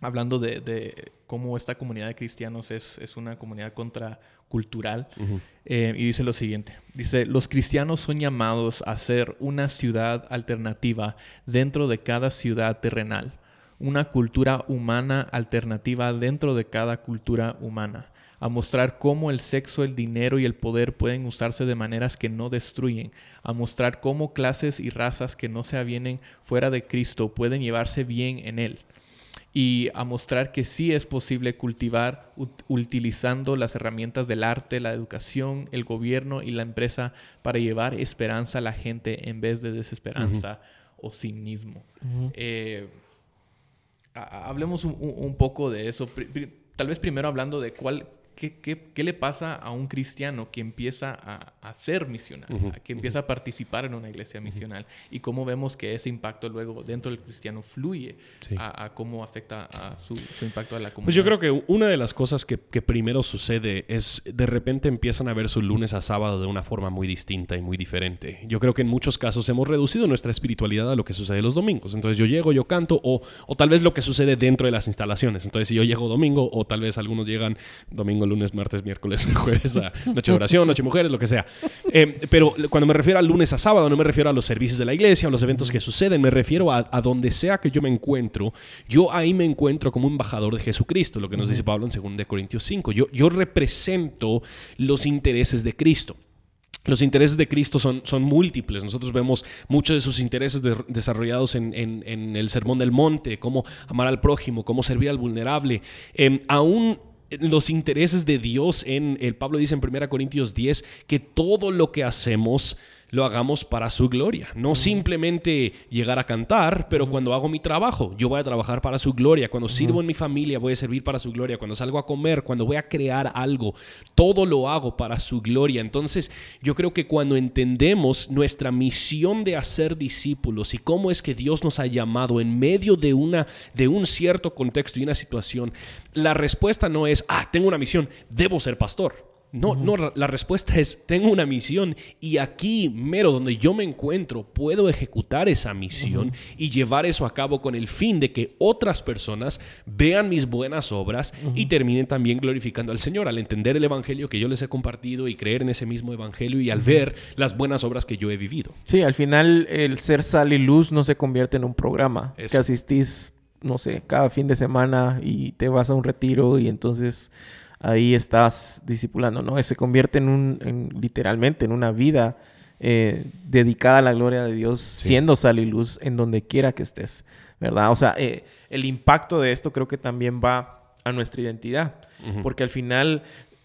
hablando de, de, cómo esta comunidad de cristianos es, es una comunidad contracultural. Uh -huh. eh, y dice lo siguiente. Dice, los cristianos son llamados a ser una ciudad alternativa dentro de cada ciudad terrenal, una cultura humana alternativa dentro de cada cultura humana a mostrar cómo el sexo, el dinero y el poder pueden usarse de maneras que no destruyen, a mostrar cómo clases y razas que no se avienen fuera de Cristo pueden llevarse bien en Él, y a mostrar que sí es posible cultivar ut utilizando las herramientas del arte, la educación, el gobierno y la empresa para llevar esperanza a la gente en vez de desesperanza uh -huh. o cinismo. Uh -huh. eh, hablemos un, un, poco de eso. Tal vez primero hablando de cuál, ¿Qué, qué, qué, le pasa a un cristiano que empieza a, a ser misional, uh -huh, que empieza uh -huh. a participar en una iglesia misional? Uh -huh. Y cómo vemos que ese impacto luego dentro del cristiano fluye sí. a, a, cómo afecta a su, su, impacto a la comunidad. Pues yo creo que una de las cosas que, que, primero sucede es de repente empiezan a ver su lunes a sábado de una forma muy distinta y muy diferente. Yo creo que en muchos casos hemos reducido nuestra espiritualidad a lo que sucede los domingos. Entonces yo llego, yo canto, o, o tal vez lo que sucede dentro de las instalaciones. Entonces si yo llego domingo, o tal vez algunos llegan domingo, lunes, martes, miércoles, *laughs* jueves a noche de oración, noche de mujeres, lo que sea. Eh, pero cuando me refiero al lunes a sábado, no me refiero a los servicios de la iglesia, a los eventos que suceden, me refiero a, a donde sea que yo me encuentro. Yo ahí me encuentro como embajador de Jesucristo, lo que nos dice Pablo en 2 Corintios 5. Yo, yo represento los intereses de Cristo. Los intereses de Cristo son, son múltiples. Nosotros vemos muchos de sus intereses de, desarrollados en, en, en, el Sermón del Monte, cómo amar al prójimo, cómo servir al vulnerable. Eh, aún los intereses de Dios en el Pablo dice en 1 Corintios 10 que todo lo que hacemos lo hagamos para su gloria. No simplemente llegar a cantar, pero cuando hago mi trabajo, yo voy a trabajar para su gloria. Cuando sirvo en mi familia, voy a servir para su gloria. Cuando salgo a comer, cuando voy a crear algo, todo lo hago para su gloria. Entonces, yo creo que cuando entendemos nuestra misión de hacer discípulos y cómo es que Dios nos ha llamado en medio de, una, de un cierto contexto y una situación, la respuesta no es, ah, tengo una misión, debo ser pastor. No, uh -huh. no, la respuesta es, tengo una misión y aquí, mero, donde yo me encuentro, puedo ejecutar esa misión uh -huh. y llevar eso a cabo con el fin de que otras personas vean mis buenas obras uh -huh. y terminen también glorificando al Señor al entender el Evangelio que yo les he compartido y creer en ese mismo Evangelio y al ver las buenas obras que yo he vivido. Sí, al final el ser sal y luz no se convierte en un programa eso. que asistís, no sé, cada fin de semana y te vas a un retiro y entonces ahí estás discipulando, ¿no? Se convierte en un, en, literalmente, en una vida eh, dedicada a la gloria de Dios, sí. siendo sal y luz en donde quiera que estés, ¿verdad? O sea, eh, el impacto de esto creo que también va a nuestra identidad, uh -huh. porque al final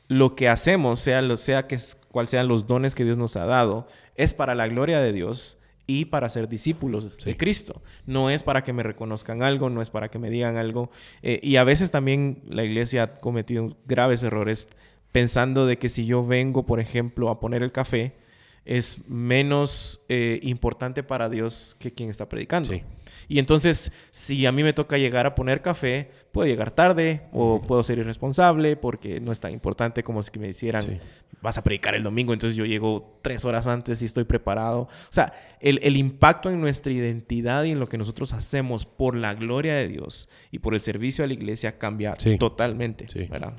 lo que hacemos, sea, lo, sea que cual sean los dones que Dios nos ha dado, es para la gloria de Dios y para ser discípulos sí. de Cristo. No es para que me reconozcan algo, no es para que me digan algo. Eh, y a veces también la iglesia ha cometido graves errores pensando de que si yo vengo, por ejemplo, a poner el café, es menos eh, importante para Dios que quien está predicando. Sí. Y entonces, si a mí me toca llegar a poner café, puedo llegar tarde o puedo ser irresponsable porque no es tan importante como si me hicieran, sí. vas a predicar el domingo, entonces yo llego tres horas antes y estoy preparado. O sea, el, el, impacto en nuestra identidad y en lo que nosotros hacemos por la gloria de Dios y por el servicio a la iglesia cambia sí. totalmente. Sí. ¿verdad?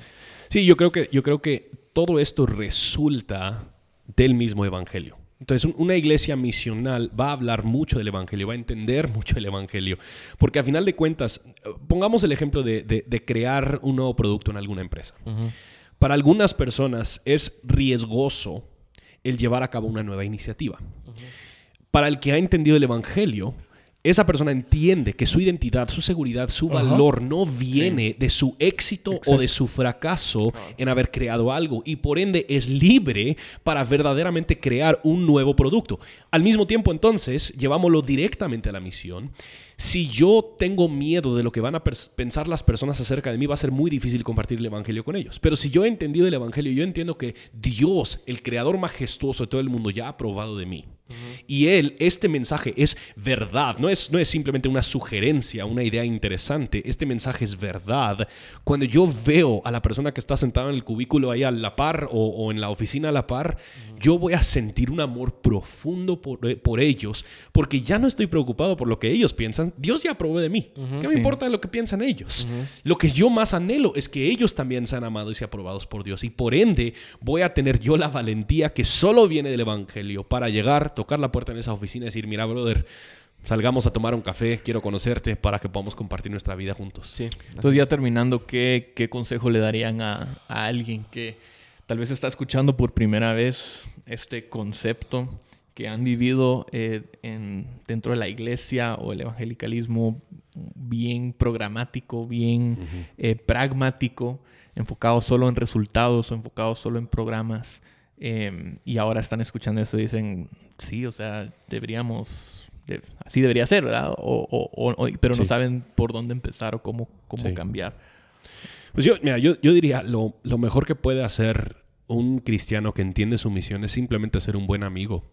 sí, yo creo que, yo creo que todo esto resulta del mismo evangelio. Entonces, una iglesia misional va a hablar mucho del Evangelio, va a entender mucho el Evangelio, porque a final de cuentas, pongamos el ejemplo de, de, de crear un nuevo producto en alguna empresa. Uh -huh. Para algunas personas es riesgoso el llevar a cabo una nueva iniciativa. Uh -huh. Para el que ha entendido el Evangelio, esa persona entiende que su identidad, su seguridad, su valor no viene de su éxito o de su fracaso en haber creado algo y por ende es libre para verdaderamente crear un nuevo producto. Al mismo tiempo entonces, llevámoslo directamente a la misión. Si yo tengo miedo de lo que van a pensar las personas acerca de mí, va a ser muy difícil compartir el Evangelio con ellos. Pero si yo he entendido el Evangelio, yo entiendo que Dios, el creador majestuoso de todo el mundo, ya ha aprobado de mí. Y él, este mensaje es verdad, no es, no es simplemente una sugerencia, una idea interesante, este mensaje es verdad. Cuando yo veo a la persona que está sentada en el cubículo ahí a la par o, en la oficina a la par, yo voy a sentir un amor profundo por, eh, por, ellos, porque ya no estoy preocupado por lo que ellos piensan, Dios ya aprobó de mí. ¿Qué me importa lo que piensan ellos? Lo que yo más anhelo es que ellos también sean amados y aprobados por Dios y por ende voy a tener yo la valentía que solo viene del Evangelio para llegar, tocar la puerta en esa oficina y decir, mira, brother, salgamos a tomar un café, quiero conocerte para que podamos compartir nuestra vida juntos. Sí. Entonces ya terminando, ¿qué, qué consejo le darían a, a, alguien que tal vez está escuchando por primera vez este concepto, que han vivido eh, en, dentro de la iglesia o el evangelicalismo bien programático, bien eh, pragmático, enfocado solo en resultados o enfocado solo en programas? Em, y ahora están escuchando eso y dicen, sí, o sea, deberíamos, así debería ser, ¿verdad? O, pero no saben por dónde empezar o cómo, cómo cambiar. Pues yo, mira, yo, yo diría, lo, lo, mejor que puede hacer un cristiano que entiende su misión es simplemente ser un buen amigo.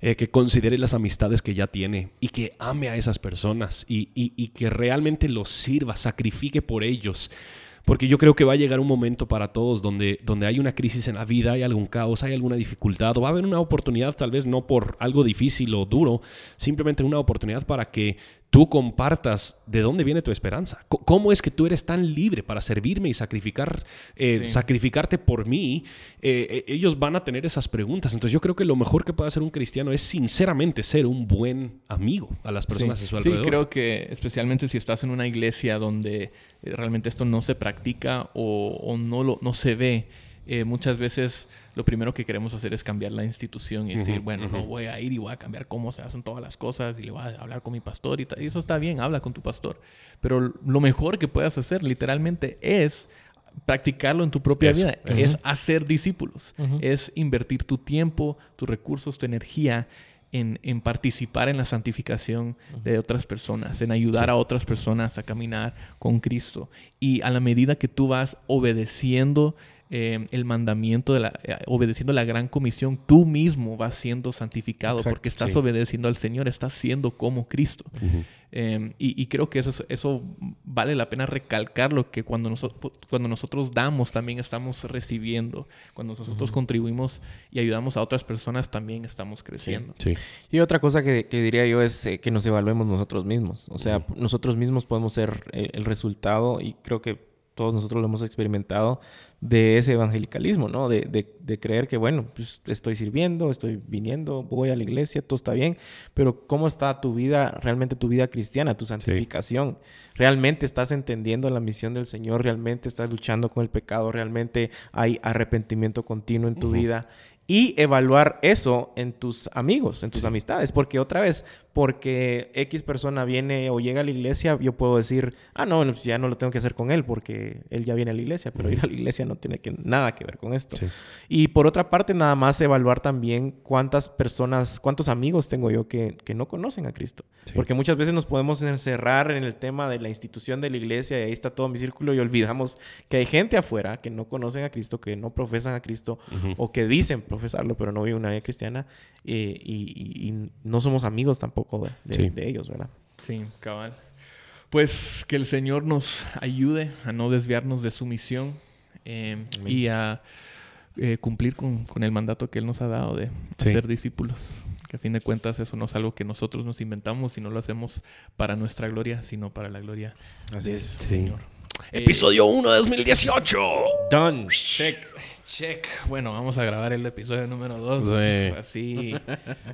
Eh, que considere las amistades que ya tiene y que ame a esas personas y, y, y que realmente los sirva, sacrifique por ellos. Porque yo creo que va a llegar un momento para todos donde, donde hay una crisis en la vida, hay algún caos, hay alguna dificultad, o va a haber una oportunidad, tal vez no por algo difícil o duro, simplemente una oportunidad para que tú compartas de dónde viene tu esperanza. ¿Cómo es que tú eres tan libre para servirme y sacrificar, eh, sacrificarte por mí? Eh, eh, ellos van a tener esas preguntas. Entonces yo creo que lo mejor que puede hacer un cristiano es sinceramente ser un buen amigo a las personas de su alrededor. Sí, creo que especialmente si estás en una iglesia donde realmente esto no se practica o, no, lo, no se ve, muchas veces lo primero que queremos hacer es cambiar la institución y decir, bueno, no voy a ir y voy a cambiar cómo se hacen todas las cosas y le voy a hablar con mi pastor y, y eso está bien, habla con tu pastor. Pero lo mejor que puedas hacer literalmente es practicarlo en tu propia vida, es hacer discípulos, es invertir tu tiempo, tus recursos, tu energía en, en, participar en la santificación de otras personas, en ayudar a otras personas a caminar con Cristo. Y a la medida que tú vas obedeciendo eh, el mandamiento, de la, eh, obedeciendo la gran comisión, tú mismo vas siendo santificado porque estás obedeciendo al Señor, estás siendo como Cristo. Em, y, creo que eso, eso vale la pena recalcarlo, que cuando, nosotros cuando nosotros damos también estamos recibiendo, cuando nosotros contribuimos y ayudamos a otras personas también estamos creciendo. Y otra cosa que, diría yo es eh, que nos evaluemos nosotros mismos, o sea, nosotros mismos podemos ser el resultado y creo que todos nosotros lo hemos experimentado, de ese evangelicalismo, ¿no? De, de, creer que, bueno, pues estoy sirviendo, estoy viniendo, voy a la iglesia, todo está bien, pero ¿cómo está tu vida, realmente tu vida cristiana, tu santificación? ¿Realmente estás entendiendo la misión del Señor? ¿Realmente estás luchando con el pecado? ¿Realmente hay arrepentimiento continuo en tu vida? Y evaluar eso en tus amigos, en tus amistades, porque otra vez, porque X persona viene o llega a la iglesia, yo puedo decir, ah, no, pues ya no lo tengo que hacer con él porque él ya viene a la iglesia, pero ir a la iglesia no tiene que, nada que ver con esto. Y por otra parte, nada más evaluar también cuántas personas, cuántos amigos tengo yo que, que no conocen a Cristo, porque muchas veces nos podemos encerrar en el tema de la institución de la iglesia y ahí está todo mi círculo y olvidamos que hay gente afuera que no conocen a Cristo, que no profesan a Cristo o que dicen profesarlo, pero no vive una vida cristiana eh, y, no somos amigos tampoco de, ellos, ¿verdad? Sí, cabal. Pues que el Señor nos ayude a no desviarnos de su misión em, y a eh, cumplir con, el mandato que Él nos ha dado de ser discípulos. Que a fin de cuentas eso no es algo que nosotros nos inventamos y no lo hacemos para nuestra gloria, sino para la gloria del Señor. Episodio 1 de 2018. Done. Check. Check. Bueno, vamos a grabar el episodio número 2. Así.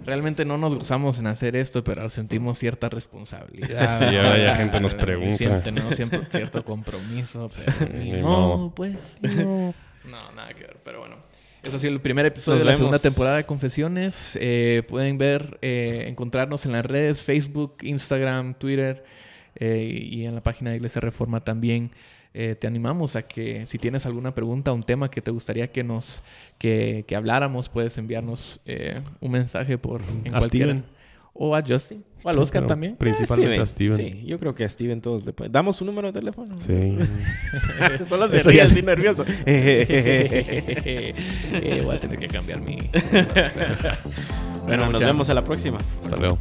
Realmente no nos gozamos en hacer esto, pero sentimos cierta responsabilidad. Sí, ahora ya gente nos pregunta. Tenemos cierto compromiso, pero no, pues. No. no, nada que ver. Pero bueno. Eso ha sido el primer episodio Nos de la segunda temporada de Confesiones. Eh, pueden ver, eh, encontrarnos en las redes, Facebook, Instagram, Twitter eh, y en la página de Iglesia Reforma también. Eh, te animamos a que si tienes alguna pregunta, un tema que te gustaría que nos que, que habláramos, puedes enviarnos eh, un mensaje por en A Steven. o a Justin o al Oscar Pero también. Principalmente a Steven. Sí, yo creo que a Steven todos le pueden. ¿Damos un número de teléfono? Sí. *laughs* Solo se ríe así nervioso. Eh, voy a tener que cambiar mi. *laughs* bueno, nos mucha- vemos a la próxima. Hasta luego.